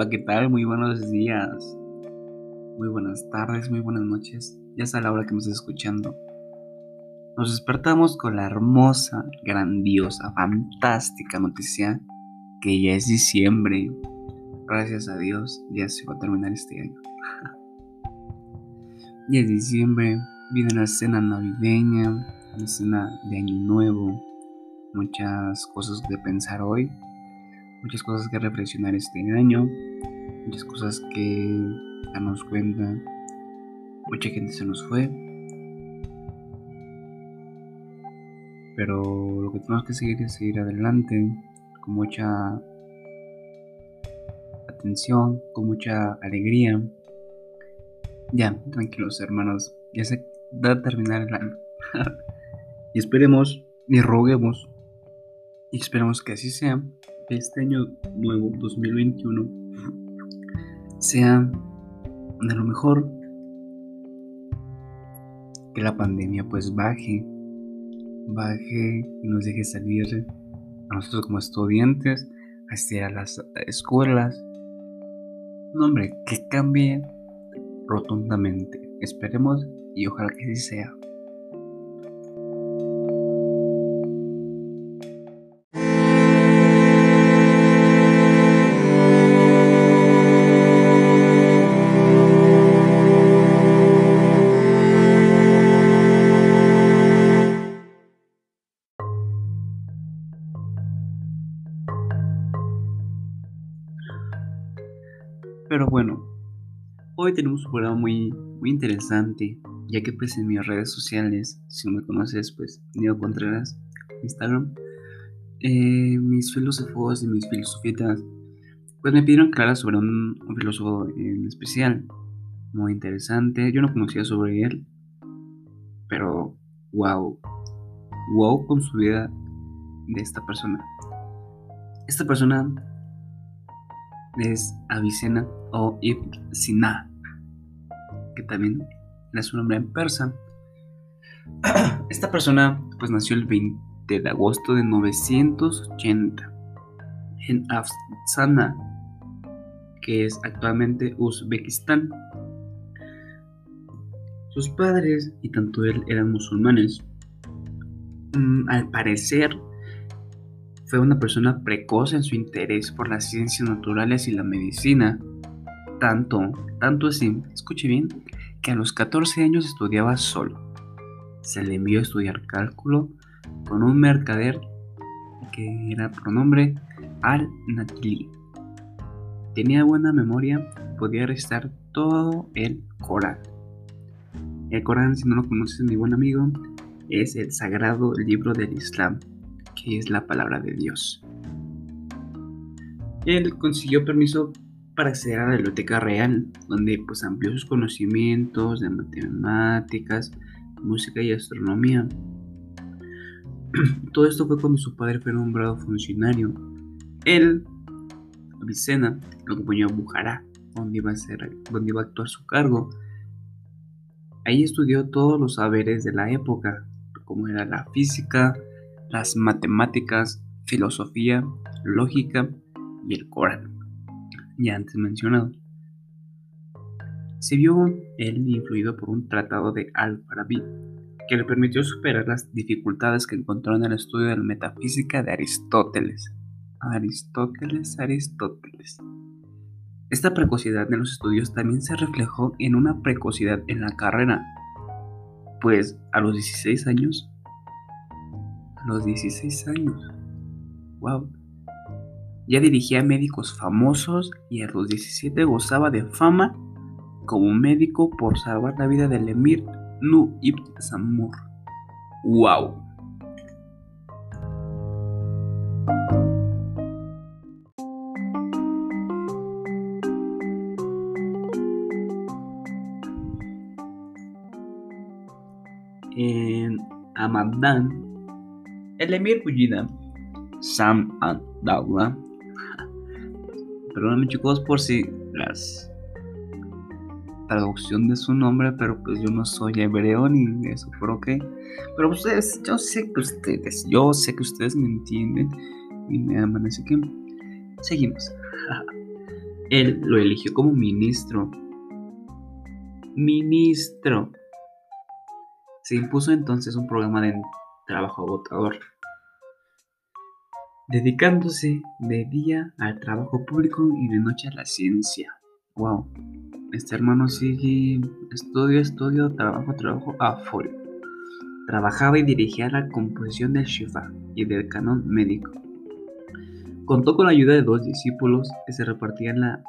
Hola, ¿qué tal? Muy buenos días. Muy buenas tardes, muy buenas noches. Ya es la hora que me estás escuchando. Nos despertamos con la hermosa, grandiosa, fantástica noticia que ya es diciembre. Gracias a Dios, ya se va a terminar este año. ya es diciembre, viene la cena navideña, la cena de Año Nuevo, muchas cosas de pensar hoy muchas cosas que reflexionar este año, muchas cosas que darnos cuenta. Mucha gente se nos fue. Pero lo que tenemos que seguir es seguir adelante con mucha atención, con mucha alegría. Ya, tranquilos hermanos, ya se va a terminar el año. y esperemos y roguemos y esperemos que así sea este año nuevo 2021 sea de lo mejor que la pandemia pues baje baje y nos deje salir a nosotros como estudiantes a a las escuelas. No hombre que cambie rotundamente. Esperemos y ojalá que así sea hoy tenemos un programa muy, muy interesante, ya que pues en mis redes sociales, si no me conoces, pues Diego Contreras, Instagram, eh, mis filósofos y mis filosofías, pues me pidieron que sobre un, un filósofo en especial, muy interesante. Yo no conocía sobre él, pero wow, wow con su vida de esta persona. Esta persona es Avicena o Ibn Sina, que también es su nombre en persa. Esta persona pues nació el 20 de agosto de 980 en Afsana, que es actualmente Uzbekistán. Sus padres y tanto él eran musulmanes. Mm, al parecer, fue una persona precoz en su interés por las ciencias naturales y la medicina. Tanto, tanto así, escuche bien, que a los 14 años estudiaba solo. Se le envió a estudiar cálculo con un mercader que era pronombre Al-Natili. Tenía buena memoria, podía recitar todo el Corán. El Corán, si no lo conoces, mi buen amigo, es el sagrado libro del Islam que es la palabra de Dios. Él consiguió permiso para acceder a la biblioteca real, donde pues amplió sus conocimientos de matemáticas, música y astronomía. Todo esto fue cuando su padre fue nombrado funcionario. Él, Vicena, lo acompañó a Bujará, donde iba a, ser, donde iba a actuar su cargo. Ahí estudió todos los saberes de la época, como era la física, las matemáticas, filosofía, lógica y el Corán, ya antes mencionado. Se vio él influido por un tratado de Al-Farabi que le permitió superar las dificultades que encontró en el estudio de la metafísica de Aristóteles. Aristóteles, Aristóteles. Esta precocidad en los estudios también se reflejó en una precocidad en la carrera, pues a los 16 años los 16 años. Wow. Ya dirigía médicos famosos y a los 17 gozaba de fama como médico por salvar la vida del emir Nu ibn Samur. Wow. En Amadán el emir Bullida, Sam Andawa. Perdóname chicos por si las traducción de su nombre, pero pues yo no soy hebreo ni eso, pero qué. Pero ustedes, yo sé que ustedes, yo sé que ustedes me entienden y me aman, así que seguimos. Él lo eligió como ministro. Ministro. Se impuso entonces un programa de trabajo agotador, dedicándose de día al trabajo público y de noche a la ciencia. Wow, este hermano sigue estudio, estudio, trabajo, trabajo a full. Trabajaba y dirigía la composición del Shifa y del canon médico. Contó con la ayuda de dos discípulos que se repartían la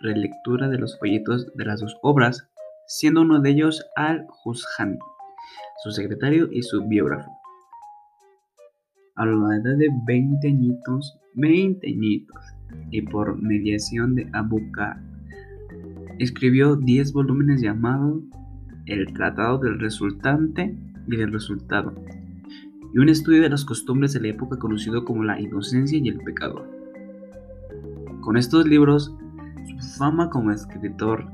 relectura de los folletos de las dos obras, siendo uno de ellos Al-Hushan, su secretario y su biógrafo. A la edad de 20 añitos, 20 añitos, y por mediación de Abu escribió 10 volúmenes llamados El Tratado del Resultante y del Resultado, y un estudio de las costumbres de la época conocido como la inocencia y el pecado. Con estos libros, su fama como escritor,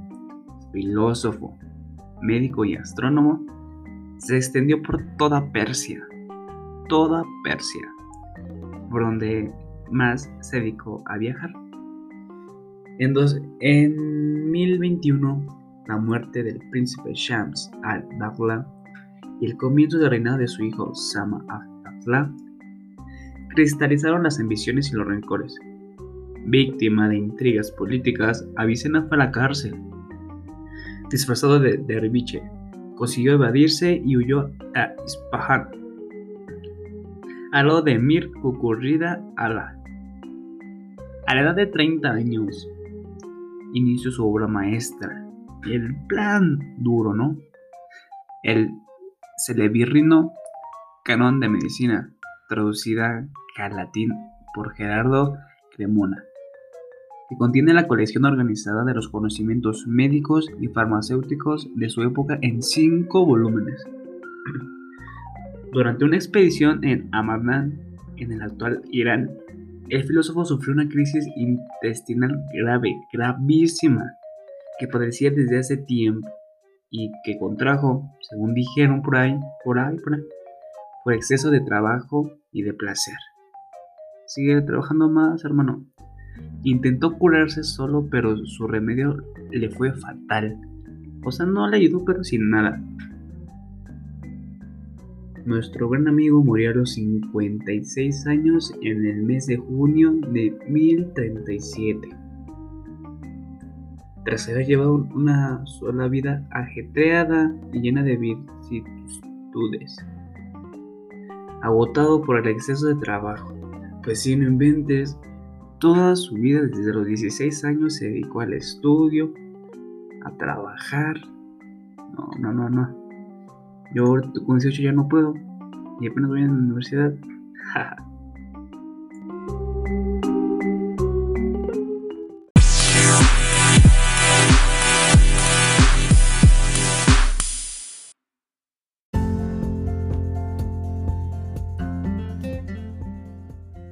filósofo, médico y astrónomo se extendió por toda Persia, toda Persia, por donde más se dedicó a viajar. En, en 1021, la muerte del príncipe Shams al-Dawla y el comienzo del reinado de su hijo Sama al-Dawla cristalizaron las ambiciones y los rencores. Víctima de intrigas políticas, Avicena fue a la cárcel. Disfrazado de derviche, consiguió evadirse y huyó a Ispahan, a lo de Mir Kukurrida Ala. A la edad de 30 años, inició su obra maestra, el plan duro, ¿no? El Celevirrino Canon de Medicina, traducida al latín por Gerardo Cremona que contiene la colección organizada de los conocimientos médicos y farmacéuticos de su época en cinco volúmenes. Durante una expedición en Amarnan, en el actual Irán, el filósofo sufrió una crisis intestinal grave, gravísima, que padecía desde hace tiempo y que contrajo, según dijeron por ahí, por ahí, por ahí, por exceso de trabajo y de placer. Sigue trabajando más, hermano. Intentó curarse solo, pero su remedio le fue fatal. O sea, no le ayudó, pero sin nada. Nuestro gran amigo murió a los 56 años en el mes de junio de 1037. Tras haber llevado una sola vida ajetreada y llena de vicisitudes. Agotado por el exceso de trabajo. Pues si no inventes, Toda su vida, desde los 16 años, se dedicó al estudio, a trabajar. No, no, no, no. Yo con 18 ya no puedo. Y apenas voy a la universidad.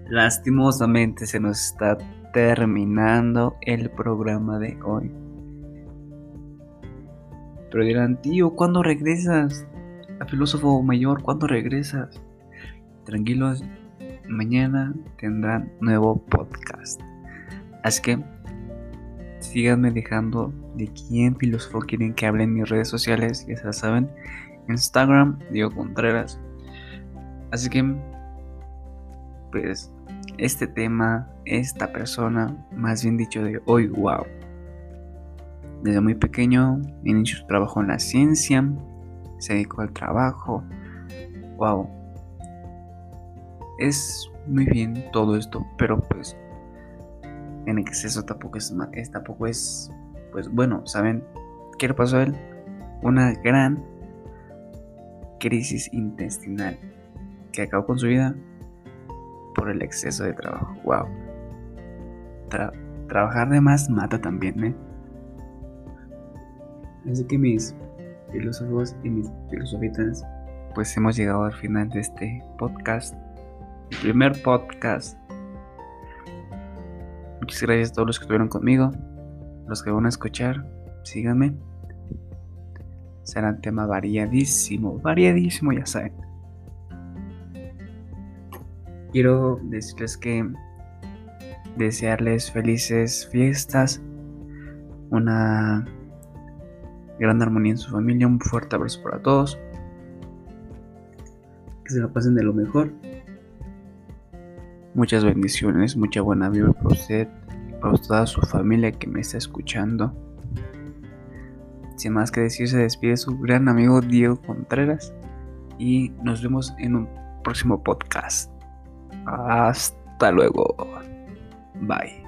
Lastimosamente se nos está terminando el programa de hoy. Pero dirán, tío, ¿cuándo regresas? A filósofo mayor, ¿cuándo regresas? Tranquilos, mañana tendrán nuevo podcast. Así que síganme dejando de quién filósofo quieren que hable en mis redes sociales, ya saben. Instagram, Diego Contreras. Así que, pues, este tema, esta persona, más bien dicho de hoy, wow. Desde muy pequeño inició su trabajo en la ciencia, se dedicó al trabajo, wow. Es muy bien todo esto, pero pues en exceso tampoco es, tampoco es pues bueno, ¿saben qué le pasó a él? Una gran crisis intestinal que acabó con su vida por el exceso de trabajo. Wow. trabajar de más mata también, ¿eh? Así que mis filósofos y mis filosofitas, pues hemos llegado al final de este podcast. El primer podcast. Muchas gracias a todos los que estuvieron conmigo. Los que van a escuchar, síganme. Será un tema variadísimo, variadísimo, ya saben quiero decirles que desearles felices fiestas, una gran armonía en su familia, un fuerte abrazo para todos, que se la pasen de lo mejor. Muchas bendiciones, mucha buena vibra para usted, para toda su familia que me está escuchando. Sin más que decir, se despide su gran amigo Diego Contreras y nos vemos en un próximo podcast. Hasta luego. Bye.